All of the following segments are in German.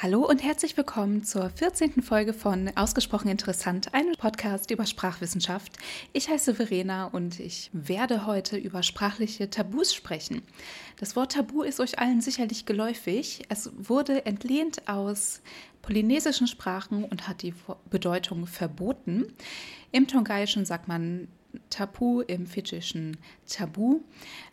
Hallo und herzlich willkommen zur 14. Folge von Ausgesprochen Interessant, einem Podcast über Sprachwissenschaft. Ich heiße Verena und ich werde heute über sprachliche Tabus sprechen. Das Wort Tabu ist euch allen sicherlich geläufig. Es wurde entlehnt aus polynesischen Sprachen und hat die Bedeutung verboten. Im Tongaiischen sagt man Tapu im fidschischen Tabu.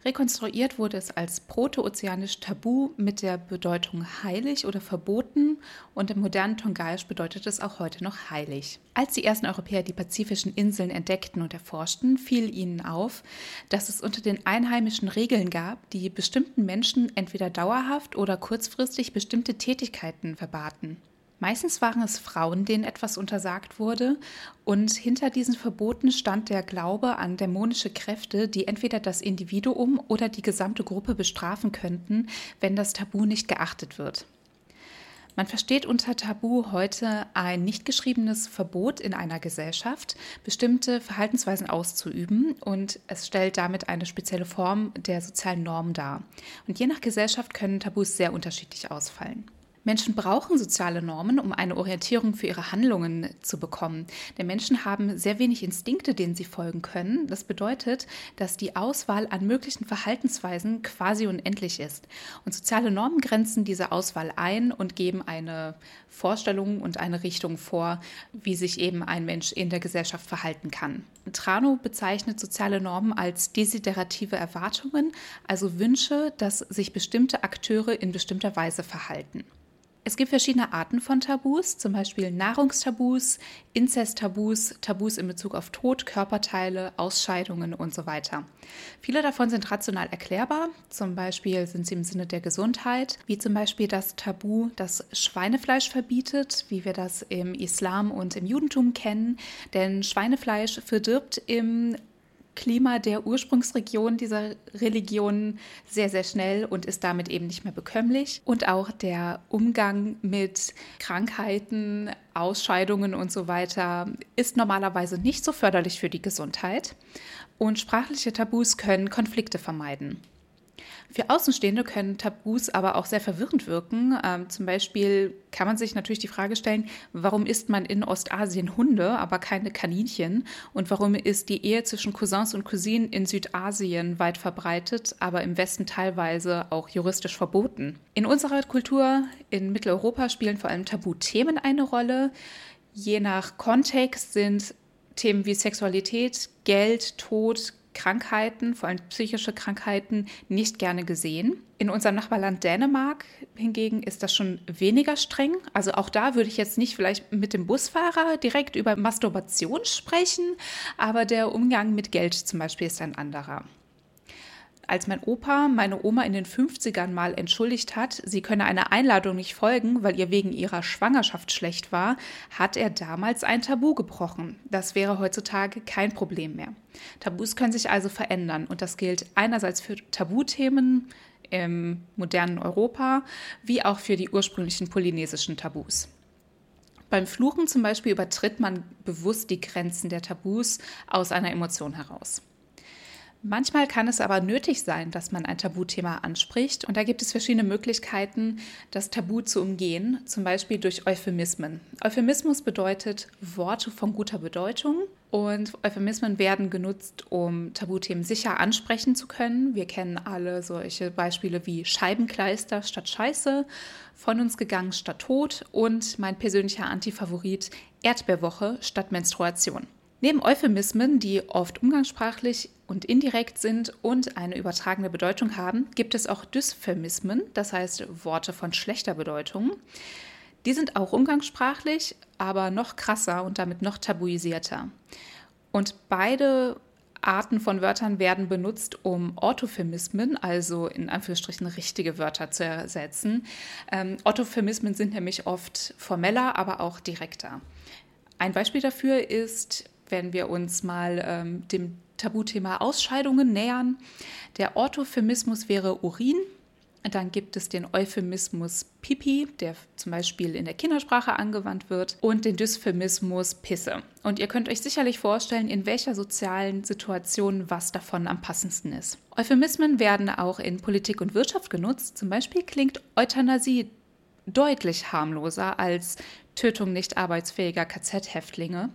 Rekonstruiert wurde es als protoozeanisch Tabu mit der Bedeutung heilig oder verboten und im modernen Tongaisch bedeutet es auch heute noch heilig. Als die ersten Europäer die pazifischen Inseln entdeckten und erforschten, fiel ihnen auf, dass es unter den Einheimischen Regeln gab, die bestimmten Menschen entweder dauerhaft oder kurzfristig bestimmte Tätigkeiten verbaten. Meistens waren es Frauen, denen etwas untersagt wurde, und hinter diesen Verboten stand der Glaube an dämonische Kräfte, die entweder das Individuum oder die gesamte Gruppe bestrafen könnten, wenn das Tabu nicht geachtet wird. Man versteht unter Tabu heute ein nicht geschriebenes Verbot in einer Gesellschaft, bestimmte Verhaltensweisen auszuüben und es stellt damit eine spezielle Form der sozialen Norm dar. Und je nach Gesellschaft können Tabus sehr unterschiedlich ausfallen. Menschen brauchen soziale Normen, um eine Orientierung für ihre Handlungen zu bekommen. Denn Menschen haben sehr wenig Instinkte, denen sie folgen können. Das bedeutet, dass die Auswahl an möglichen Verhaltensweisen quasi unendlich ist. Und soziale Normen grenzen diese Auswahl ein und geben eine Vorstellung und eine Richtung vor, wie sich eben ein Mensch in der Gesellschaft verhalten kann. Trano bezeichnet soziale Normen als desiderative Erwartungen, also Wünsche, dass sich bestimmte Akteure in bestimmter Weise verhalten. Es gibt verschiedene Arten von Tabus, zum Beispiel Nahrungstabus, Inzesttabus, Tabus in Bezug auf Tod, Körperteile, Ausscheidungen und so weiter. Viele davon sind rational erklärbar, zum Beispiel sind sie im Sinne der Gesundheit, wie zum Beispiel das Tabu, das Schweinefleisch verbietet, wie wir das im Islam und im Judentum kennen, denn Schweinefleisch verdirbt im Klima der Ursprungsregion dieser Religion sehr, sehr schnell und ist damit eben nicht mehr bekömmlich. Und auch der Umgang mit Krankheiten, Ausscheidungen und so weiter ist normalerweise nicht so förderlich für die Gesundheit. Und sprachliche Tabus können Konflikte vermeiden. Für Außenstehende können Tabus aber auch sehr verwirrend wirken. Ähm, zum Beispiel kann man sich natürlich die Frage stellen, warum isst man in Ostasien Hunde, aber keine Kaninchen? Und warum ist die Ehe zwischen Cousins und Cousinen in Südasien weit verbreitet, aber im Westen teilweise auch juristisch verboten? In unserer Kultur in Mitteleuropa spielen vor allem Tabuthemen eine Rolle. Je nach Kontext sind Themen wie Sexualität, Geld, Tod, Krankheiten, vor allem psychische Krankheiten, nicht gerne gesehen. In unserem Nachbarland Dänemark hingegen ist das schon weniger streng. Also auch da würde ich jetzt nicht vielleicht mit dem Busfahrer direkt über Masturbation sprechen, aber der Umgang mit Geld zum Beispiel ist ein anderer als mein Opa meine Oma in den 50ern mal entschuldigt hat, sie könne einer Einladung nicht folgen, weil ihr wegen ihrer Schwangerschaft schlecht war, hat er damals ein Tabu gebrochen. Das wäre heutzutage kein Problem mehr. Tabus können sich also verändern und das gilt einerseits für Tabuthemen im modernen Europa, wie auch für die ursprünglichen polynesischen Tabus. Beim Fluchen zum Beispiel übertritt man bewusst die Grenzen der Tabus aus einer Emotion heraus. Manchmal kann es aber nötig sein, dass man ein Tabuthema anspricht. Und da gibt es verschiedene Möglichkeiten, das Tabu zu umgehen, zum Beispiel durch Euphemismen. Euphemismus bedeutet Worte von guter Bedeutung. Und Euphemismen werden genutzt, um Tabuthemen sicher ansprechen zu können. Wir kennen alle solche Beispiele wie Scheibenkleister statt Scheiße, von uns gegangen statt Tod und mein persönlicher Antifavorit Erdbeerwoche statt Menstruation. Neben Euphemismen, die oft umgangssprachlich und indirekt sind und eine übertragene Bedeutung haben, gibt es auch Dysphemismen, das heißt Worte von schlechter Bedeutung. Die sind auch umgangssprachlich, aber noch krasser und damit noch tabuisierter. Und beide Arten von Wörtern werden benutzt, um Orthophemismen, also in Anführungsstrichen richtige Wörter zu ersetzen. Ähm, Orthophemismen sind nämlich oft formeller, aber auch direkter. Ein Beispiel dafür ist wenn wir uns mal ähm, dem Tabuthema Ausscheidungen nähern. Der Orthophemismus wäre Urin. Dann gibt es den Euphemismus Pipi, der zum Beispiel in der Kindersprache angewandt wird, und den Dysphemismus Pisse. Und ihr könnt euch sicherlich vorstellen, in welcher sozialen Situation was davon am passendsten ist. Euphemismen werden auch in Politik und Wirtschaft genutzt. Zum Beispiel klingt Euthanasie deutlich harmloser als Tötung nicht arbeitsfähiger KZ-Häftlinge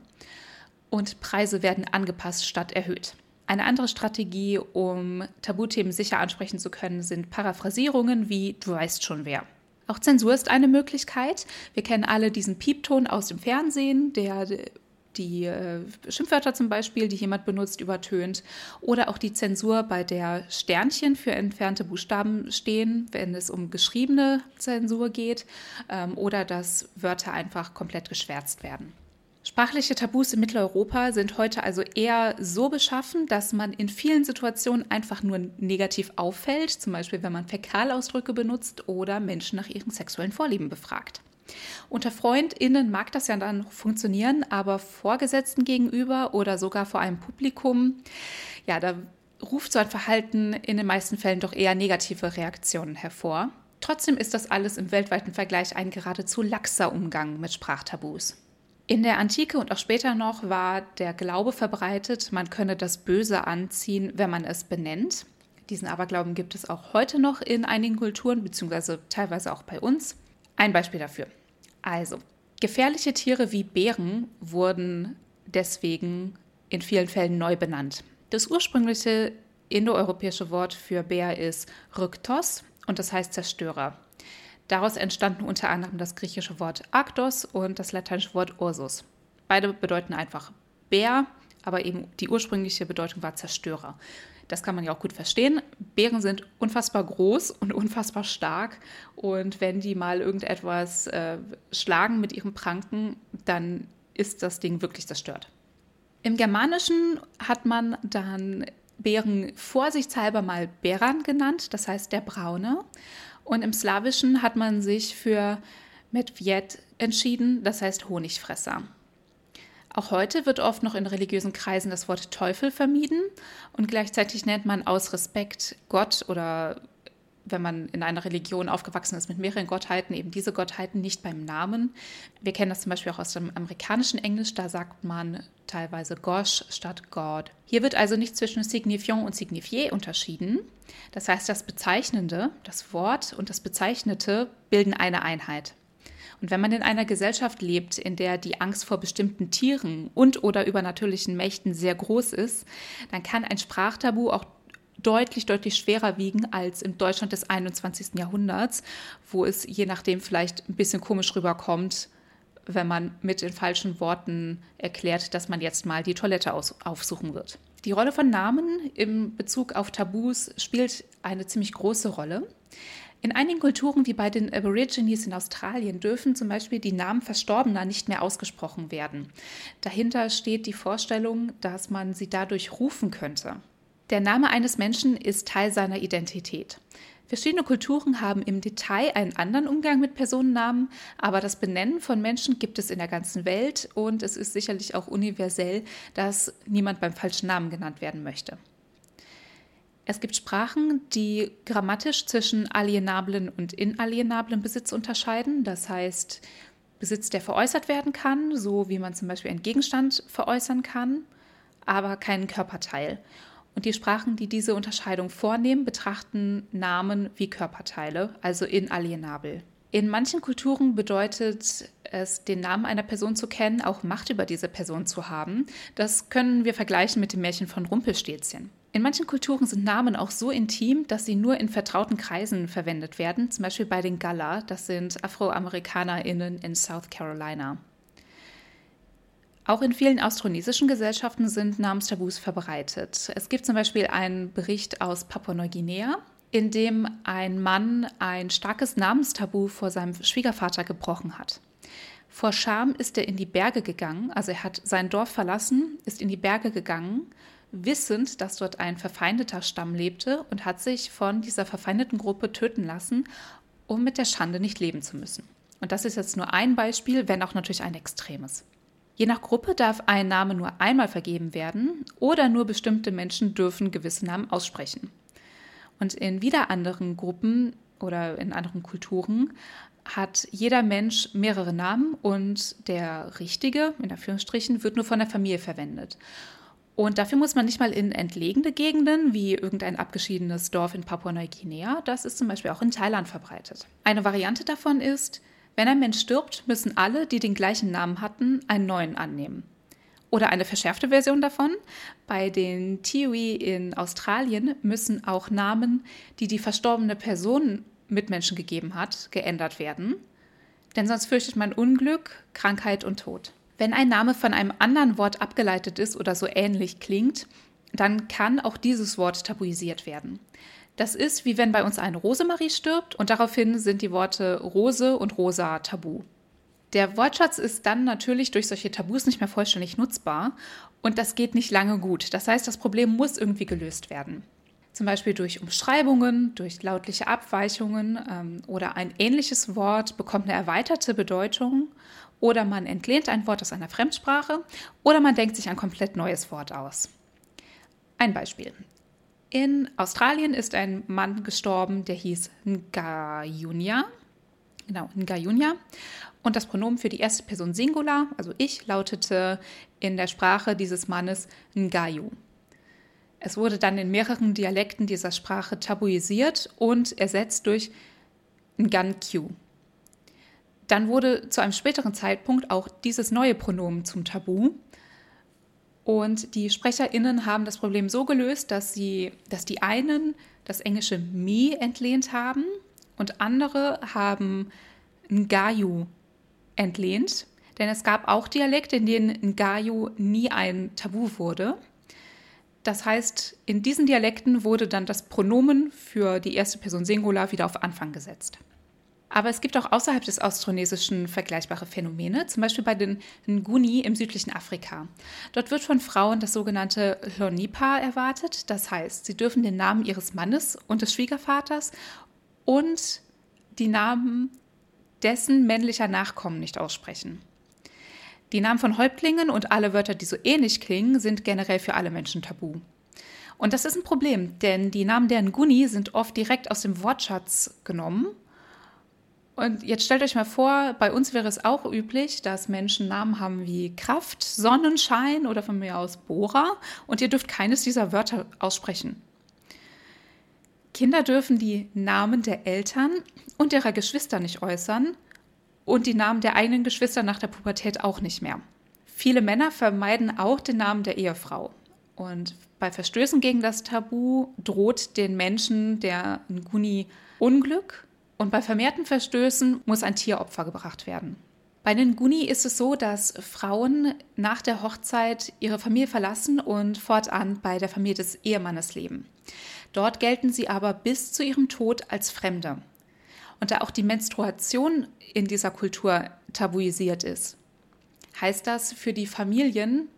und Preise werden angepasst statt erhöht. Eine andere Strategie, um Tabuthemen sicher ansprechen zu können, sind Paraphrasierungen wie Du weißt schon wer. Auch Zensur ist eine Möglichkeit. Wir kennen alle diesen Piepton aus dem Fernsehen, der die äh, Schimpfwörter zum Beispiel, die jemand benutzt, übertönt. Oder auch die Zensur, bei der Sternchen für entfernte Buchstaben stehen, wenn es um geschriebene Zensur geht. Ähm, oder dass Wörter einfach komplett geschwärzt werden. Sprachliche Tabus in Mitteleuropa sind heute also eher so beschaffen, dass man in vielen Situationen einfach nur negativ auffällt, zum Beispiel wenn man Fäkalausdrücke benutzt oder Menschen nach ihren sexuellen Vorlieben befragt. Unter FreundInnen mag das ja dann funktionieren, aber Vorgesetzten gegenüber oder sogar vor einem Publikum, ja, da ruft so ein Verhalten in den meisten Fällen doch eher negative Reaktionen hervor. Trotzdem ist das alles im weltweiten Vergleich ein geradezu laxer Umgang mit Sprachtabus. In der Antike und auch später noch war der Glaube verbreitet, man könne das Böse anziehen, wenn man es benennt. Diesen Aberglauben gibt es auch heute noch in einigen Kulturen, beziehungsweise teilweise auch bei uns. Ein Beispiel dafür. Also, gefährliche Tiere wie Bären wurden deswegen in vielen Fällen neu benannt. Das ursprüngliche indoeuropäische Wort für Bär ist Ryktos und das heißt Zerstörer. Daraus entstanden unter anderem das griechische Wort Arktos und das lateinische Wort Ursus. Beide bedeuten einfach Bär, aber eben die ursprüngliche Bedeutung war Zerstörer. Das kann man ja auch gut verstehen. Bären sind unfassbar groß und unfassbar stark. Und wenn die mal irgendetwas äh, schlagen mit ihren Pranken, dann ist das Ding wirklich zerstört. Im Germanischen hat man dann Bären vorsichtshalber mal Bäran genannt, das heißt der Braune. Und im Slawischen hat man sich für Medved entschieden, das heißt Honigfresser. Auch heute wird oft noch in religiösen Kreisen das Wort Teufel vermieden und gleichzeitig nennt man aus Respekt Gott oder wenn man in einer Religion aufgewachsen ist mit mehreren Gottheiten, eben diese Gottheiten nicht beim Namen. Wir kennen das zum Beispiel auch aus dem amerikanischen Englisch, da sagt man teilweise Gosh statt God. Hier wird also nicht zwischen Signifiant und Signifié unterschieden. Das heißt, das Bezeichnende, das Wort und das Bezeichnete bilden eine Einheit. Und wenn man in einer Gesellschaft lebt, in der die Angst vor bestimmten Tieren und oder übernatürlichen Mächten sehr groß ist, dann kann ein Sprachtabu auch deutlich, deutlich schwerer wiegen als im Deutschland des 21. Jahrhunderts, wo es je nachdem vielleicht ein bisschen komisch rüberkommt, wenn man mit den falschen Worten erklärt, dass man jetzt mal die Toilette aufsuchen wird. Die Rolle von Namen im Bezug auf Tabus spielt eine ziemlich große Rolle. In einigen Kulturen, wie bei den Aborigines in Australien, dürfen zum Beispiel die Namen Verstorbener nicht mehr ausgesprochen werden. Dahinter steht die Vorstellung, dass man sie dadurch rufen könnte. Der Name eines Menschen ist Teil seiner Identität. Verschiedene Kulturen haben im Detail einen anderen Umgang mit Personennamen, aber das Benennen von Menschen gibt es in der ganzen Welt und es ist sicherlich auch universell, dass niemand beim falschen Namen genannt werden möchte. Es gibt Sprachen, die grammatisch zwischen alienablen und inalienablen Besitz unterscheiden. Das heißt, Besitz, der veräußert werden kann, so wie man zum Beispiel einen Gegenstand veräußern kann, aber keinen Körperteil. Und die Sprachen, die diese Unterscheidung vornehmen, betrachten Namen wie Körperteile, also inalienabel. In manchen Kulturen bedeutet es, den Namen einer Person zu kennen, auch Macht über diese Person zu haben. Das können wir vergleichen mit dem Märchen von Rumpelstilzchen. In manchen Kulturen sind Namen auch so intim, dass sie nur in vertrauten Kreisen verwendet werden, zum Beispiel bei den Galla, das sind AfroamerikanerInnen in South Carolina. Auch in vielen austronesischen Gesellschaften sind Namenstabus verbreitet. Es gibt zum Beispiel einen Bericht aus Papua-Neuguinea, in dem ein Mann ein starkes Namenstabu vor seinem Schwiegervater gebrochen hat. Vor Scham ist er in die Berge gegangen, also er hat sein Dorf verlassen, ist in die Berge gegangen, wissend, dass dort ein verfeindeter Stamm lebte und hat sich von dieser verfeindeten Gruppe töten lassen, um mit der Schande nicht leben zu müssen. Und das ist jetzt nur ein Beispiel, wenn auch natürlich ein extremes. Je nach Gruppe darf ein Name nur einmal vergeben werden oder nur bestimmte Menschen dürfen gewisse Namen aussprechen. Und in wieder anderen Gruppen oder in anderen Kulturen hat jeder Mensch mehrere Namen und der richtige, in Anführungsstrichen, wird nur von der Familie verwendet. Und dafür muss man nicht mal in entlegene Gegenden wie irgendein abgeschiedenes Dorf in Papua-Neuguinea, das ist zum Beispiel auch in Thailand verbreitet. Eine Variante davon ist, wenn ein Mensch stirbt, müssen alle, die den gleichen Namen hatten, einen neuen annehmen. Oder eine verschärfte Version davon. Bei den Tiwi in Australien müssen auch Namen, die die verstorbene Person Mitmenschen gegeben hat, geändert werden. Denn sonst fürchtet man Unglück, Krankheit und Tod. Wenn ein Name von einem anderen Wort abgeleitet ist oder so ähnlich klingt, dann kann auch dieses Wort tabuisiert werden. Das ist wie wenn bei uns eine Rosemarie stirbt und daraufhin sind die Worte Rose und Rosa tabu. Der Wortschatz ist dann natürlich durch solche Tabus nicht mehr vollständig nutzbar und das geht nicht lange gut. Das heißt, das Problem muss irgendwie gelöst werden. Zum Beispiel durch Umschreibungen, durch lautliche Abweichungen ähm, oder ein ähnliches Wort bekommt eine erweiterte Bedeutung oder man entlehnt ein Wort aus einer Fremdsprache oder man denkt sich ein komplett neues Wort aus. Ein Beispiel. In Australien ist ein Mann gestorben, der hieß Ngayunya. Genau, Ngayunya. Und das Pronomen für die erste Person Singular, also ich, lautete in der Sprache dieses Mannes Ngayu. Es wurde dann in mehreren Dialekten dieser Sprache tabuisiert und ersetzt durch Ngankyu. Dann wurde zu einem späteren Zeitpunkt auch dieses neue Pronomen zum Tabu. Und die SprecherInnen haben das Problem so gelöst, dass, sie, dass die einen das englische me entlehnt haben und andere haben Ngayu entlehnt. Denn es gab auch Dialekte, in denen Ngayu nie ein Tabu wurde. Das heißt, in diesen Dialekten wurde dann das Pronomen für die erste Person Singular wieder auf Anfang gesetzt. Aber es gibt auch außerhalb des Austronesischen vergleichbare Phänomene, zum Beispiel bei den Nguni im südlichen Afrika. Dort wird von Frauen das sogenannte Lonipa erwartet, das heißt, sie dürfen den Namen ihres Mannes und des Schwiegervaters und die Namen dessen männlicher Nachkommen nicht aussprechen. Die Namen von Häuptlingen und alle Wörter, die so ähnlich klingen, sind generell für alle Menschen tabu. Und das ist ein Problem, denn die Namen der Nguni sind oft direkt aus dem Wortschatz genommen und jetzt stellt euch mal vor, bei uns wäre es auch üblich, dass Menschen Namen haben wie Kraft, Sonnenschein oder von mir aus Bohrer und ihr dürft keines dieser Wörter aussprechen. Kinder dürfen die Namen der Eltern und ihrer Geschwister nicht äußern und die Namen der eigenen Geschwister nach der Pubertät auch nicht mehr. Viele Männer vermeiden auch den Namen der Ehefrau. Und bei Verstößen gegen das Tabu droht den Menschen der Nguni Unglück und bei vermehrten Verstößen muss ein Tieropfer gebracht werden. Bei den Guni ist es so, dass Frauen nach der Hochzeit ihre Familie verlassen und fortan bei der Familie des Ehemannes leben. Dort gelten sie aber bis zu ihrem Tod als Fremde. Und da auch die Menstruation in dieser Kultur tabuisiert ist, heißt das für die Familien,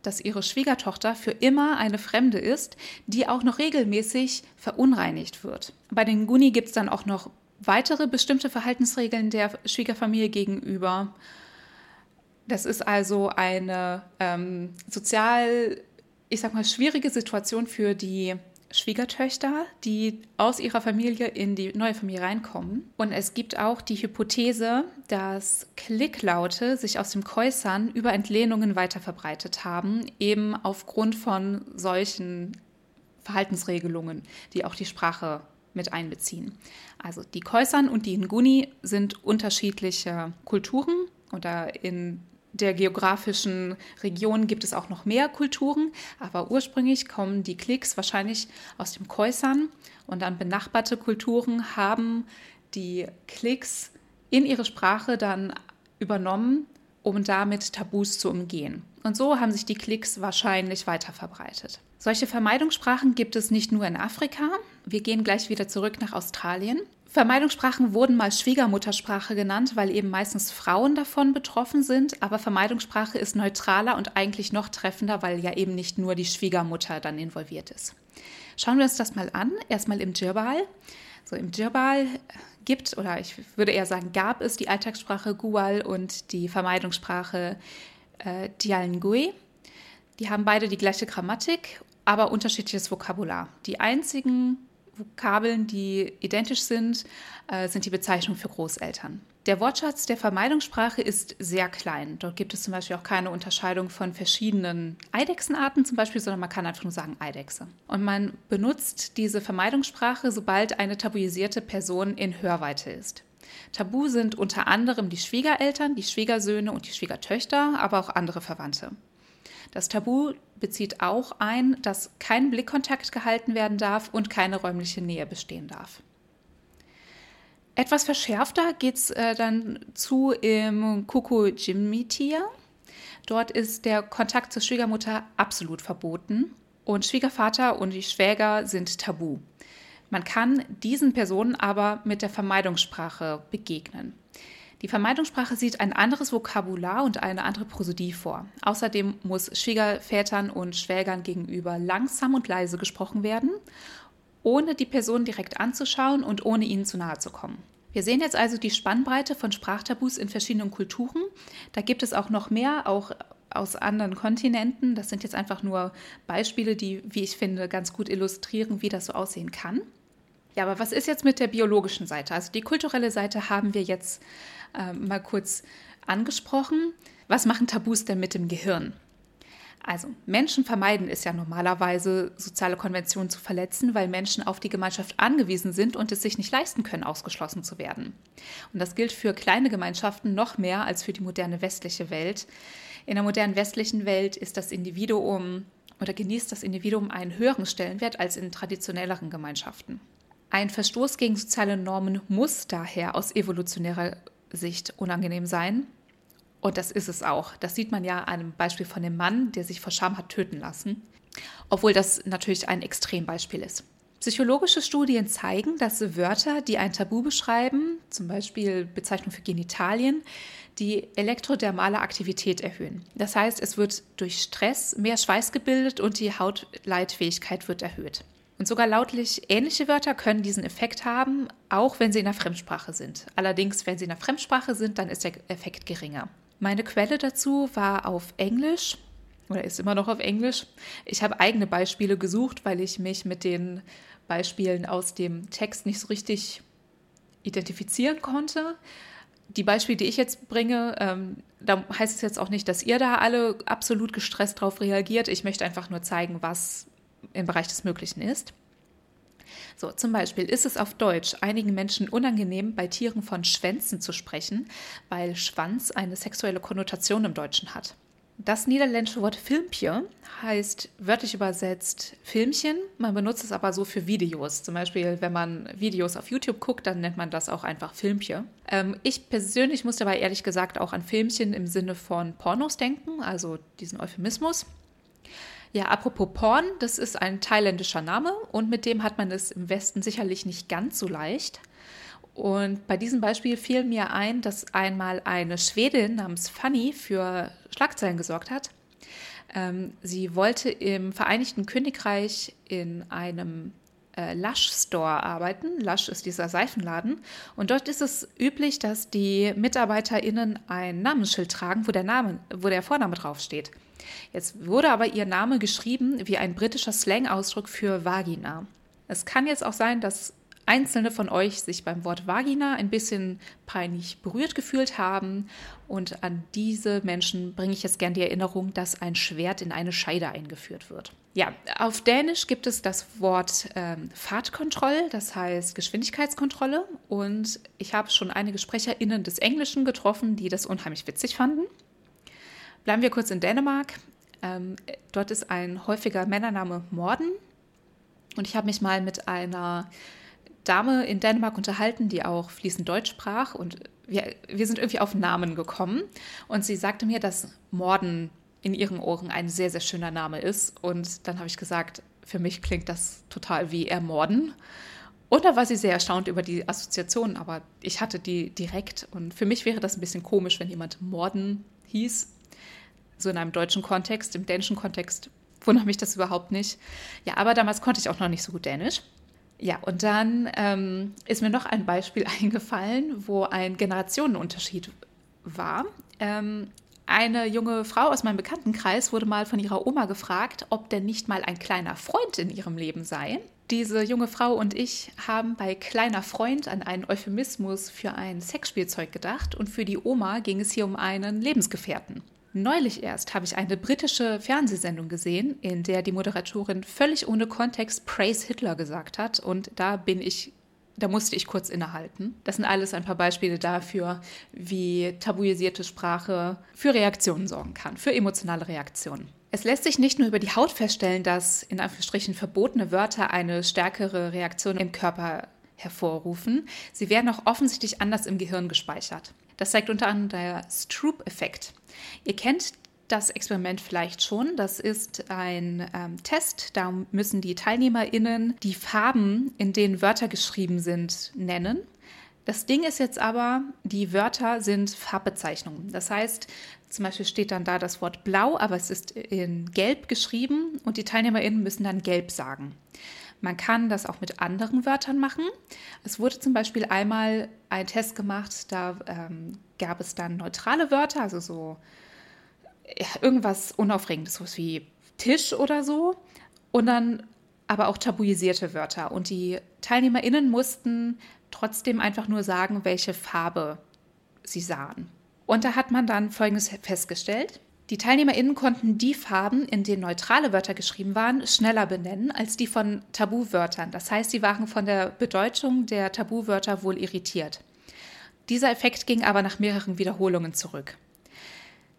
dass ihre Schwiegertochter für immer eine Fremde ist, die auch noch regelmäßig verunreinigt wird. Bei den Guni gibt es dann auch noch weitere bestimmte Verhaltensregeln der Schwiegerfamilie gegenüber. Das ist also eine ähm, sozial, ich sag mal, schwierige Situation für die Schwiegertöchter, die aus ihrer Familie in die neue Familie reinkommen. Und es gibt auch die Hypothese, dass Klicklaute sich aus dem Käusern über Entlehnungen weiter verbreitet haben, eben aufgrund von solchen Verhaltensregelungen, die auch die Sprache mit einbeziehen. Also die Khoisan und die Nguni sind unterschiedliche Kulturen oder in der geografischen Region gibt es auch noch mehr Kulturen, aber ursprünglich kommen die Klicks wahrscheinlich aus dem Khoisan und dann benachbarte Kulturen haben die Klicks in ihre Sprache dann übernommen, um damit Tabus zu umgehen. Und so haben sich die Klicks wahrscheinlich weiter verbreitet. Solche Vermeidungssprachen gibt es nicht nur in Afrika. Wir gehen gleich wieder zurück nach Australien. Vermeidungssprachen wurden mal Schwiegermuttersprache genannt, weil eben meistens Frauen davon betroffen sind. Aber Vermeidungssprache ist neutraler und eigentlich noch treffender, weil ja eben nicht nur die Schwiegermutter dann involviert ist. Schauen wir uns das mal an. Erstmal im Djirbal. So im Djirbal gibt, oder ich würde eher sagen, gab es die Alltagssprache Gual und die Vermeidungssprache äh, Dialngui. Die haben beide die gleiche Grammatik aber unterschiedliches Vokabular. Die einzigen Vokabeln, die identisch sind, äh, sind die Bezeichnungen für Großeltern. Der Wortschatz der Vermeidungssprache ist sehr klein. Dort gibt es zum Beispiel auch keine Unterscheidung von verschiedenen Eidechsenarten zum Beispiel, sondern man kann einfach nur sagen Eidechse. Und man benutzt diese Vermeidungssprache, sobald eine tabuisierte Person in Hörweite ist. Tabu sind unter anderem die Schwiegereltern, die Schwiegersöhne und die Schwiegertöchter, aber auch andere Verwandte. Das Tabu bezieht auch ein, dass kein Blickkontakt gehalten werden darf und keine räumliche Nähe bestehen darf. Etwas verschärfter geht es äh, dann zu im Kuku-Jimmy-Tier. Dort ist der Kontakt zur Schwiegermutter absolut verboten und Schwiegervater und die Schwäger sind tabu. Man kann diesen Personen aber mit der Vermeidungssprache begegnen. Die Vermeidungssprache sieht ein anderes Vokabular und eine andere Prosodie vor. Außerdem muss Schwiegervätern und Schwägern gegenüber langsam und leise gesprochen werden, ohne die Person direkt anzuschauen und ohne ihnen zu nahe zu kommen. Wir sehen jetzt also die Spannbreite von Sprachtabus in verschiedenen Kulturen. Da gibt es auch noch mehr, auch aus anderen Kontinenten. Das sind jetzt einfach nur Beispiele, die, wie ich finde, ganz gut illustrieren, wie das so aussehen kann. Ja, aber was ist jetzt mit der biologischen Seite? Also die kulturelle Seite haben wir jetzt äh, mal kurz angesprochen. Was machen Tabus denn mit dem Gehirn? Also Menschen vermeiden es ja normalerweise, soziale Konventionen zu verletzen, weil Menschen auf die Gemeinschaft angewiesen sind und es sich nicht leisten können, ausgeschlossen zu werden. Und das gilt für kleine Gemeinschaften noch mehr als für die moderne westliche Welt. In der modernen westlichen Welt ist das Individuum oder genießt das Individuum einen höheren Stellenwert als in traditionelleren Gemeinschaften. Ein Verstoß gegen soziale Normen muss daher aus evolutionärer Sicht unangenehm sein. Und das ist es auch. Das sieht man ja an einem Beispiel von dem Mann, der sich vor Scham hat töten lassen. Obwohl das natürlich ein Extrembeispiel ist. Psychologische Studien zeigen, dass Wörter, die ein Tabu beschreiben, zum Beispiel Bezeichnung für Genitalien, die elektrodermale Aktivität erhöhen. Das heißt, es wird durch Stress mehr Schweiß gebildet und die Hautleitfähigkeit wird erhöht. Und sogar lautlich ähnliche Wörter können diesen Effekt haben, auch wenn sie in der Fremdsprache sind. Allerdings, wenn sie in der Fremdsprache sind, dann ist der Effekt geringer. Meine Quelle dazu war auf Englisch oder ist immer noch auf Englisch. Ich habe eigene Beispiele gesucht, weil ich mich mit den Beispielen aus dem Text nicht so richtig identifizieren konnte. Die Beispiele, die ich jetzt bringe, ähm, da heißt es jetzt auch nicht, dass ihr da alle absolut gestresst drauf reagiert. Ich möchte einfach nur zeigen, was im Bereich des Möglichen ist. So, zum Beispiel ist es auf Deutsch einigen Menschen unangenehm, bei Tieren von Schwänzen zu sprechen, weil Schwanz eine sexuelle Konnotation im Deutschen hat. Das niederländische Wort Filmpje heißt wörtlich übersetzt Filmchen. Man benutzt es aber so für Videos. Zum Beispiel, wenn man Videos auf YouTube guckt, dann nennt man das auch einfach Filmpje. Ähm, ich persönlich musste aber ehrlich gesagt auch an Filmchen im Sinne von Pornos denken, also diesen Euphemismus. Ja, apropos Porn, das ist ein thailändischer Name und mit dem hat man es im Westen sicherlich nicht ganz so leicht. Und bei diesem Beispiel fiel mir ein, dass einmal eine Schwedin namens Fanny für Schlagzeilen gesorgt hat. Ähm, sie wollte im Vereinigten Königreich in einem äh, Lush Store arbeiten. Lush ist dieser Seifenladen. Und dort ist es üblich, dass die MitarbeiterInnen ein Namensschild tragen, wo der Name, wo der Vorname draufsteht. Jetzt wurde aber ihr Name geschrieben wie ein britischer Slang-Ausdruck für Vagina. Es kann jetzt auch sein, dass Einzelne von euch sich beim Wort Vagina ein bisschen peinlich berührt gefühlt haben. Und an diese Menschen bringe ich jetzt gern die Erinnerung, dass ein Schwert in eine Scheide eingeführt wird. Ja, auf Dänisch gibt es das Wort ähm, Fahrtkontroll, das heißt Geschwindigkeitskontrolle. Und ich habe schon einige SprecherInnen des Englischen getroffen, die das unheimlich witzig fanden. Bleiben wir kurz in Dänemark. Ähm, dort ist ein häufiger Männername Morden. Und ich habe mich mal mit einer Dame in Dänemark unterhalten, die auch fließend Deutsch sprach. Und wir, wir sind irgendwie auf Namen gekommen. Und sie sagte mir, dass Morden in ihren Ohren ein sehr, sehr schöner Name ist. Und dann habe ich gesagt, für mich klingt das total wie Ermorden. Und da war sie sehr erstaunt über die Assoziation, aber ich hatte die direkt. Und für mich wäre das ein bisschen komisch, wenn jemand Morden hieß so in einem deutschen Kontext, im dänischen Kontext wundert mich das überhaupt nicht. Ja, aber damals konnte ich auch noch nicht so gut Dänisch. Ja, und dann ähm, ist mir noch ein Beispiel eingefallen, wo ein Generationenunterschied war. Ähm, eine junge Frau aus meinem Bekanntenkreis wurde mal von ihrer Oma gefragt, ob denn nicht mal ein kleiner Freund in ihrem Leben sei. Diese junge Frau und ich haben bei kleiner Freund an einen Euphemismus für ein Sexspielzeug gedacht und für die Oma ging es hier um einen Lebensgefährten. Neulich erst habe ich eine britische Fernsehsendung gesehen, in der die Moderatorin völlig ohne Kontext Praise Hitler gesagt hat und da bin ich da musste ich kurz innehalten. Das sind alles ein paar Beispiele dafür, wie tabuisierte Sprache für Reaktionen sorgen kann, für emotionale Reaktionen. Es lässt sich nicht nur über die Haut feststellen, dass in Anführungsstrichen verbotene Wörter eine stärkere Reaktion im Körper hervorrufen. Sie werden auch offensichtlich anders im Gehirn gespeichert. Das zeigt unter anderem der Stroop-Effekt. Ihr kennt das Experiment vielleicht schon. Das ist ein ähm, Test. Da müssen die TeilnehmerInnen die Farben, in denen Wörter geschrieben sind, nennen. Das Ding ist jetzt aber, die Wörter sind Farbbezeichnungen. Das heißt, zum Beispiel steht dann da das Wort blau, aber es ist in gelb geschrieben und die TeilnehmerInnen müssen dann gelb sagen. Man kann das auch mit anderen Wörtern machen. Es wurde zum Beispiel einmal ein Test gemacht, da ähm, gab es dann neutrale Wörter, also so irgendwas Unaufregendes, so wie Tisch oder so. Und dann aber auch tabuisierte Wörter. Und die TeilnehmerInnen mussten trotzdem einfach nur sagen, welche Farbe sie sahen. Und da hat man dann Folgendes festgestellt. Die TeilnehmerInnen konnten die Farben, in denen neutrale Wörter geschrieben waren, schneller benennen als die von Tabuwörtern. Das heißt, sie waren von der Bedeutung der Tabuwörter wohl irritiert. Dieser Effekt ging aber nach mehreren Wiederholungen zurück.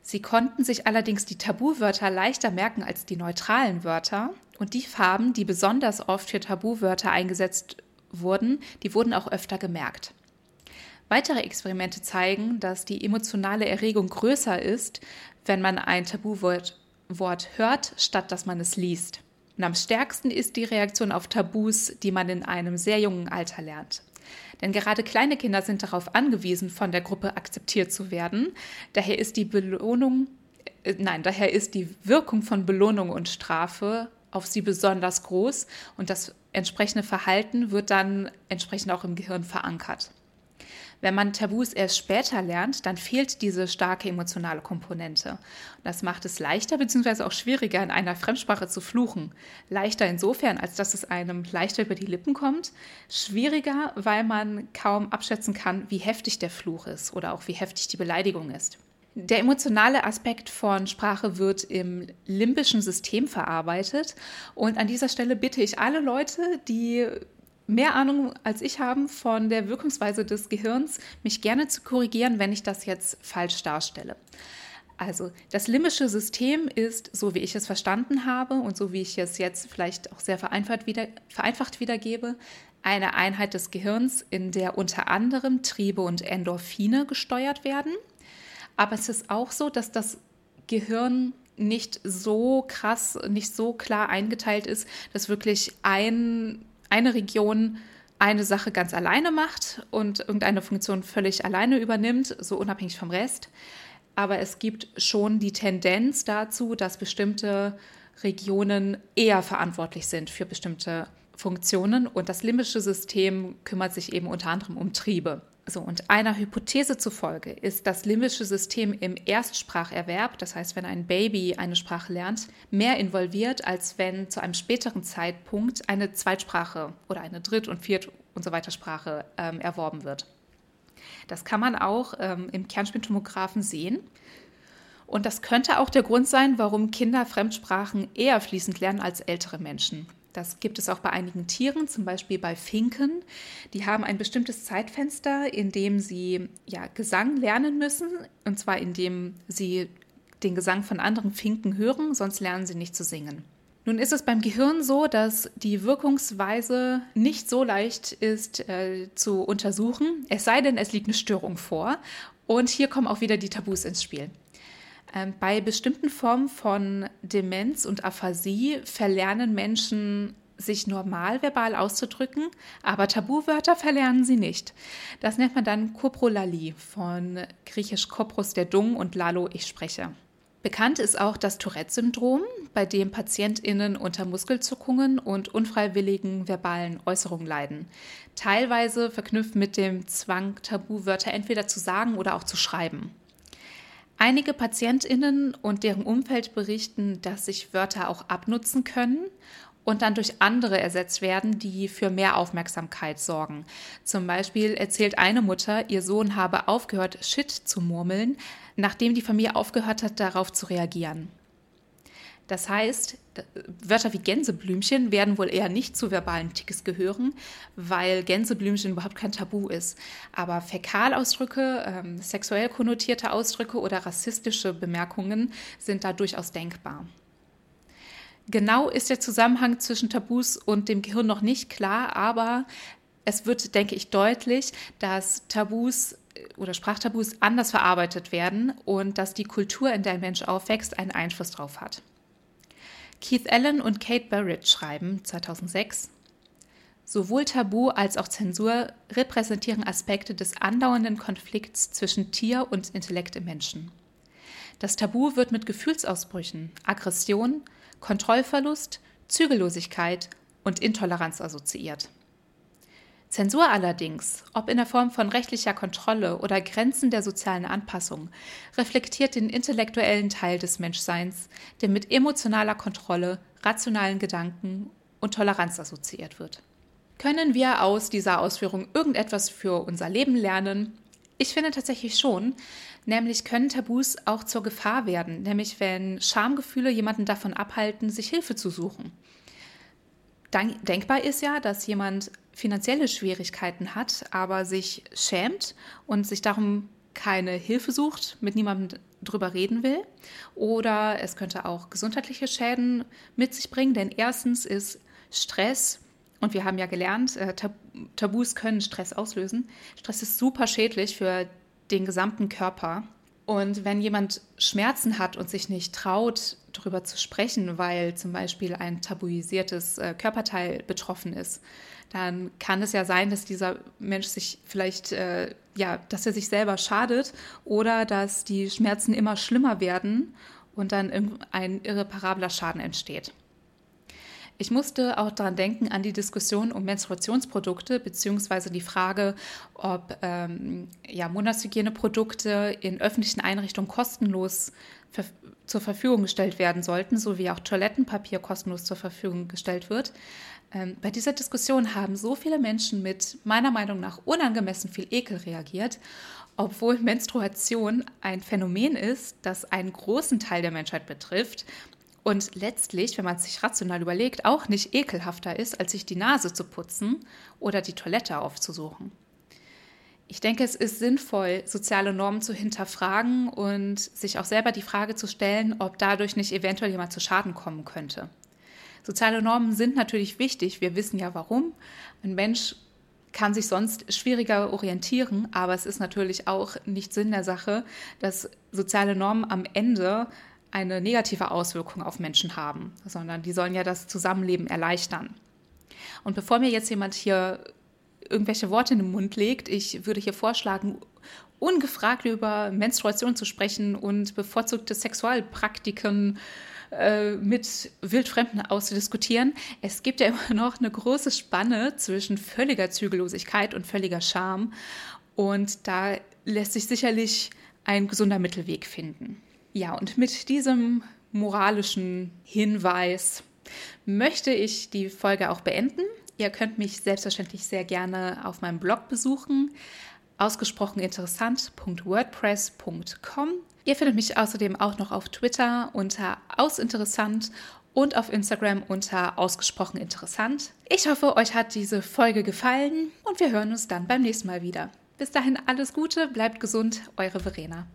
Sie konnten sich allerdings die Tabuwörter leichter merken als die neutralen Wörter und die Farben, die besonders oft für Tabuwörter eingesetzt wurden, die wurden auch öfter gemerkt. Weitere Experimente zeigen, dass die emotionale Erregung größer ist, wenn man ein Tabuwort Wort hört, statt dass man es liest. Und am stärksten ist die Reaktion auf Tabus, die man in einem sehr jungen Alter lernt. Denn gerade kleine Kinder sind darauf angewiesen, von der Gruppe akzeptiert zu werden. Daher ist die Belohnung, äh, nein, daher ist die Wirkung von Belohnung und Strafe auf sie besonders groß und das entsprechende Verhalten wird dann entsprechend auch im Gehirn verankert. Wenn man Tabus erst später lernt, dann fehlt diese starke emotionale Komponente. Das macht es leichter bzw. auch schwieriger, in einer Fremdsprache zu fluchen. Leichter insofern, als dass es einem leichter über die Lippen kommt. Schwieriger, weil man kaum abschätzen kann, wie heftig der Fluch ist oder auch wie heftig die Beleidigung ist. Der emotionale Aspekt von Sprache wird im limbischen System verarbeitet. Und an dieser Stelle bitte ich alle Leute, die mehr Ahnung als ich haben von der Wirkungsweise des Gehirns, mich gerne zu korrigieren, wenn ich das jetzt falsch darstelle. Also das limbische System ist, so wie ich es verstanden habe und so wie ich es jetzt vielleicht auch sehr vereinfacht, wieder, vereinfacht wiedergebe, eine Einheit des Gehirns, in der unter anderem Triebe und Endorphine gesteuert werden. Aber es ist auch so, dass das Gehirn nicht so krass, nicht so klar eingeteilt ist, dass wirklich ein eine Region eine Sache ganz alleine macht und irgendeine Funktion völlig alleine übernimmt, so unabhängig vom Rest. Aber es gibt schon die Tendenz dazu, dass bestimmte Regionen eher verantwortlich sind für bestimmte Funktionen und das limbische System kümmert sich eben unter anderem um Triebe. So, und einer Hypothese zufolge ist das limbische System im Erstspracherwerb, das heißt, wenn ein Baby eine Sprache lernt, mehr involviert, als wenn zu einem späteren Zeitpunkt eine Zweitsprache oder eine Dritt- und Viert- und so weiter Sprache ähm, erworben wird. Das kann man auch ähm, im Kernspintomographen sehen. Und das könnte auch der Grund sein, warum Kinder Fremdsprachen eher fließend lernen als ältere Menschen. Das gibt es auch bei einigen Tieren, zum Beispiel bei Finken. Die haben ein bestimmtes Zeitfenster, in dem sie ja, Gesang lernen müssen, und zwar indem sie den Gesang von anderen Finken hören, sonst lernen sie nicht zu singen. Nun ist es beim Gehirn so, dass die Wirkungsweise nicht so leicht ist äh, zu untersuchen, es sei denn, es liegt eine Störung vor. Und hier kommen auch wieder die Tabus ins Spiel. Ähm, bei bestimmten Formen von Demenz und Aphasie verlernen Menschen sich normal verbal auszudrücken, aber Tabuwörter verlernen sie nicht. Das nennt man dann Koprolalie, von griechisch Kopros der Dung und Lalo ich spreche. Bekannt ist auch das Tourette-Syndrom, bei dem PatientInnen unter Muskelzuckungen und unfreiwilligen verbalen Äußerungen leiden. Teilweise verknüpft mit dem Zwang, Tabuwörter entweder zu sagen oder auch zu schreiben. Einige Patientinnen und deren Umfeld berichten, dass sich Wörter auch abnutzen können und dann durch andere ersetzt werden, die für mehr Aufmerksamkeit sorgen. Zum Beispiel erzählt eine Mutter, ihr Sohn habe aufgehört, Shit zu murmeln, nachdem die Familie aufgehört hat, darauf zu reagieren. Das heißt, Wörter wie Gänseblümchen werden wohl eher nicht zu verbalen Ticks gehören, weil Gänseblümchen überhaupt kein Tabu ist. Aber Fäkalausdrücke, ähm, sexuell konnotierte Ausdrücke oder rassistische Bemerkungen sind da durchaus denkbar. Genau ist der Zusammenhang zwischen Tabus und dem Gehirn noch nicht klar, aber es wird, denke ich, deutlich, dass Tabus äh, oder Sprachtabus anders verarbeitet werden und dass die Kultur, in der ein Mensch aufwächst, einen Einfluss darauf hat. Keith Allen und Kate Barrett schreiben 2006, Sowohl Tabu als auch Zensur repräsentieren Aspekte des andauernden Konflikts zwischen Tier und Intellekt im Menschen. Das Tabu wird mit Gefühlsausbrüchen, Aggression, Kontrollverlust, Zügellosigkeit und Intoleranz assoziiert. Zensur allerdings, ob in der Form von rechtlicher Kontrolle oder Grenzen der sozialen Anpassung, reflektiert den intellektuellen Teil des Menschseins, der mit emotionaler Kontrolle, rationalen Gedanken und Toleranz assoziiert wird. Können wir aus dieser Ausführung irgendetwas für unser Leben lernen? Ich finde tatsächlich schon, nämlich können Tabus auch zur Gefahr werden, nämlich wenn Schamgefühle jemanden davon abhalten, sich Hilfe zu suchen. Denkbar ist ja, dass jemand finanzielle Schwierigkeiten hat, aber sich schämt und sich darum keine Hilfe sucht, mit niemandem drüber reden will. Oder es könnte auch gesundheitliche Schäden mit sich bringen, denn erstens ist Stress, und wir haben ja gelernt, äh, Tabus können Stress auslösen. Stress ist super schädlich für den gesamten Körper. Und wenn jemand Schmerzen hat und sich nicht traut, darüber zu sprechen, weil zum Beispiel ein tabuisiertes äh, Körperteil betroffen ist, dann kann es ja sein, dass dieser Mensch sich vielleicht, äh, ja, dass er sich selber schadet oder dass die Schmerzen immer schlimmer werden und dann ein irreparabler Schaden entsteht. Ich musste auch daran denken, an die Diskussion um Menstruationsprodukte, beziehungsweise die Frage, ob ähm, ja, Monatshygieneprodukte in öffentlichen Einrichtungen kostenlos ver zur Verfügung gestellt werden sollten, sowie auch Toilettenpapier kostenlos zur Verfügung gestellt wird. Ähm, bei dieser Diskussion haben so viele Menschen mit meiner Meinung nach unangemessen viel Ekel reagiert, obwohl Menstruation ein Phänomen ist, das einen großen Teil der Menschheit betrifft und letztlich, wenn man es sich rational überlegt, auch nicht ekelhafter ist, als sich die Nase zu putzen oder die Toilette aufzusuchen. Ich denke, es ist sinnvoll, soziale Normen zu hinterfragen und sich auch selber die Frage zu stellen, ob dadurch nicht eventuell jemand zu Schaden kommen könnte. Soziale Normen sind natürlich wichtig. Wir wissen ja warum. Ein Mensch kann sich sonst schwieriger orientieren, aber es ist natürlich auch nicht Sinn der Sache, dass soziale Normen am Ende eine negative Auswirkung auf Menschen haben, sondern die sollen ja das Zusammenleben erleichtern. Und bevor mir jetzt jemand hier irgendwelche Worte in den Mund legt, ich würde hier vorschlagen, ungefragt über Menstruation zu sprechen und bevorzugte Sexualpraktiken äh, mit Wildfremden auszudiskutieren. Es gibt ja immer noch eine große Spanne zwischen völliger Zügellosigkeit und völliger Scham. Und da lässt sich sicherlich ein gesunder Mittelweg finden. Ja, und mit diesem moralischen Hinweis möchte ich die Folge auch beenden. Ihr könnt mich selbstverständlich sehr gerne auf meinem Blog besuchen, ausgesprochen interessant.wordpress.com. Ihr findet mich außerdem auch noch auf Twitter unter ausinteressant und auf Instagram unter ausgesprochen interessant. Ich hoffe, euch hat diese Folge gefallen und wir hören uns dann beim nächsten Mal wieder. Bis dahin alles Gute, bleibt gesund, eure Verena.